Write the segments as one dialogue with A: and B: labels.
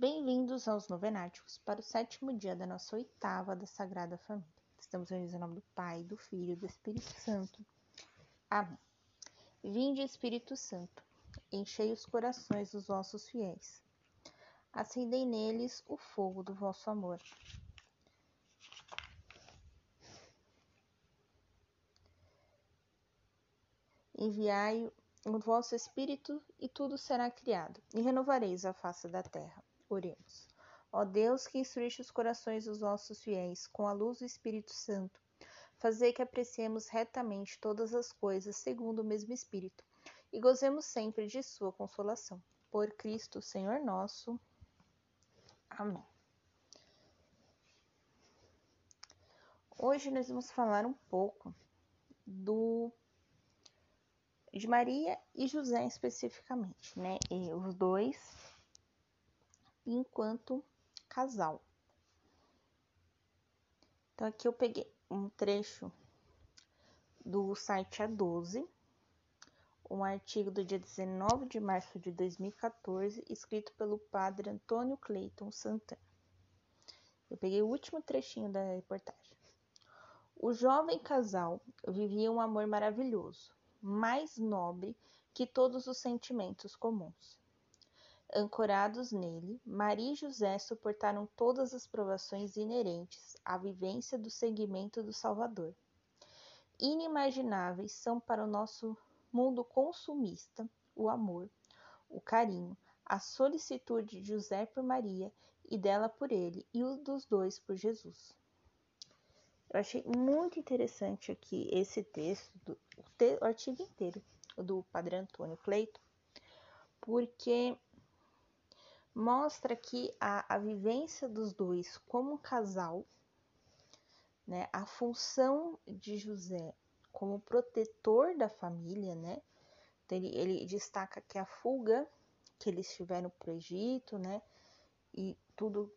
A: Bem-vindos aos Novenáticos para o sétimo dia da nossa oitava da Sagrada Família. Estamos reunidos em nome do Pai, do Filho e do Espírito Santo. Amém. Vinde, Espírito Santo, enchei os corações dos vossos fiéis. Acendei neles o fogo do vosso amor. Enviai o vosso Espírito e tudo será criado, e renovareis a face da terra. Oremos. Ó Deus, que instruíste os corações dos nossos fiéis com a luz do Espírito Santo, fazei que apreciemos retamente todas as coisas segundo o mesmo Espírito e gozemos sempre de Sua consolação. Por Cristo, Senhor nosso. Amém. Hoje nós vamos falar um pouco do de Maria e José especificamente, né? E os dois enquanto casal. Então aqui eu peguei um trecho do site A12, um artigo do dia 19 de março de 2014, escrito pelo padre Antônio Cleiton Santana. Eu peguei o último trechinho da reportagem. O jovem casal vivia um amor maravilhoso, mais nobre que todos os sentimentos comuns. Ancorados nele, Maria e José suportaram todas as provações inerentes à vivência do seguimento do Salvador. Inimagináveis são para o nosso mundo consumista o amor, o carinho, a solicitude de José por Maria e dela por ele, e o dos dois por Jesus. Eu achei muito interessante aqui esse texto, do, o, te, o artigo inteiro do Padre Antônio Cleito, porque mostra aqui a, a vivência dos dois como casal, né? A função de José como protetor da família, né? Então, ele, ele destaca que a fuga que eles tiveram para o Egito, né? E tudo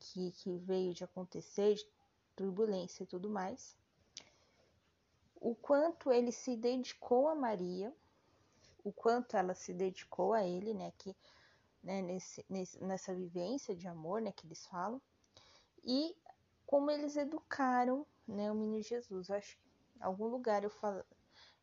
A: que, que veio de acontecer, de turbulência e tudo mais. O quanto ele se dedicou a Maria, o quanto ela se dedicou a ele, né? Que né, nesse, nessa vivência de amor né, que eles falam, e como eles educaram né, o menino Jesus. Acho que em algum lugar eu falo,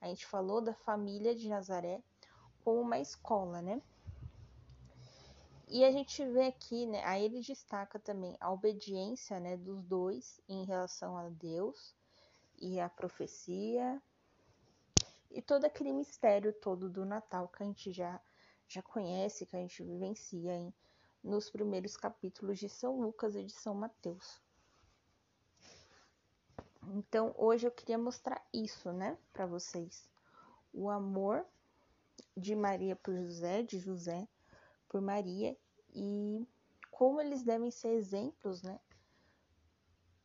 A: a gente falou da família de Nazaré como uma escola, né? E a gente vê aqui, né, aí ele destaca também a obediência, né, dos dois em relação a Deus e a profecia e todo aquele mistério todo do Natal que a gente já já conhece, que a gente vivencia em, nos primeiros capítulos de São Lucas e de São Mateus. Então, hoje eu queria mostrar isso, né, para vocês. O amor de Maria por José, de José por Maria e como eles devem ser exemplos, né,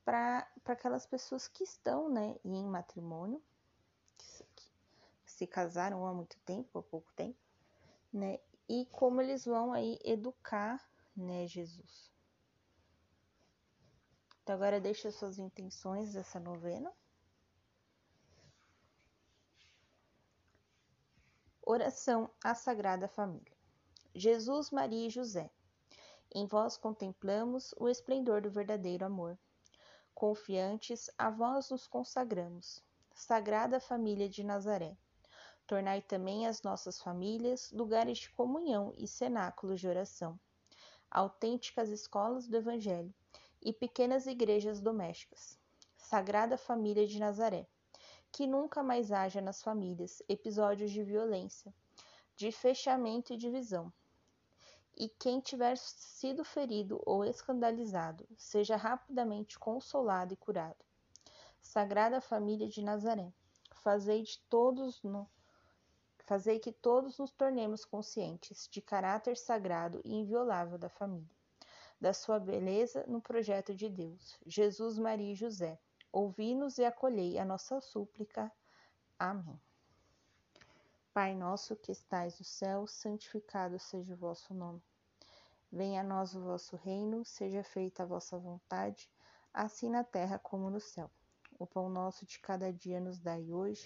A: para aquelas pessoas que estão, né, em matrimônio, que se casaram há muito tempo, há pouco tempo, né? E como eles vão aí educar, né, Jesus. Então agora deixa suas intenções dessa novena. Oração à Sagrada Família. Jesus, Maria e José, em vós contemplamos o esplendor do verdadeiro amor. Confiantes, a vós nos consagramos. Sagrada Família de Nazaré Tornai também as nossas famílias lugares de comunhão e cenáculos de oração, autênticas escolas do Evangelho e pequenas igrejas domésticas. Sagrada Família de Nazaré, que nunca mais haja nas famílias episódios de violência, de fechamento e divisão. E quem tiver sido ferido ou escandalizado, seja rapidamente consolado e curado. Sagrada Família de Nazaré, fazei de todos no Fazei que todos nos tornemos conscientes de caráter sagrado e inviolável da família, da sua beleza no projeto de Deus. Jesus, Maria e José, ouvi-nos e acolhei a nossa súplica. Amém. Pai nosso que estais no céu, santificado seja o vosso nome. Venha a nós o vosso reino, seja feita a vossa vontade, assim na terra como no céu. O pão nosso de cada dia nos dai hoje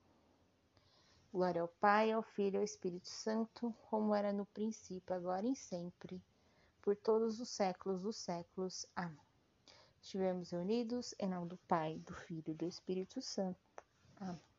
A: Glória ao Pai, ao Filho e ao Espírito Santo, como era no princípio, agora e sempre, por todos os séculos dos séculos. Amém. Estivemos reunidos em nome do Pai, do Filho e do Espírito Santo. Amém.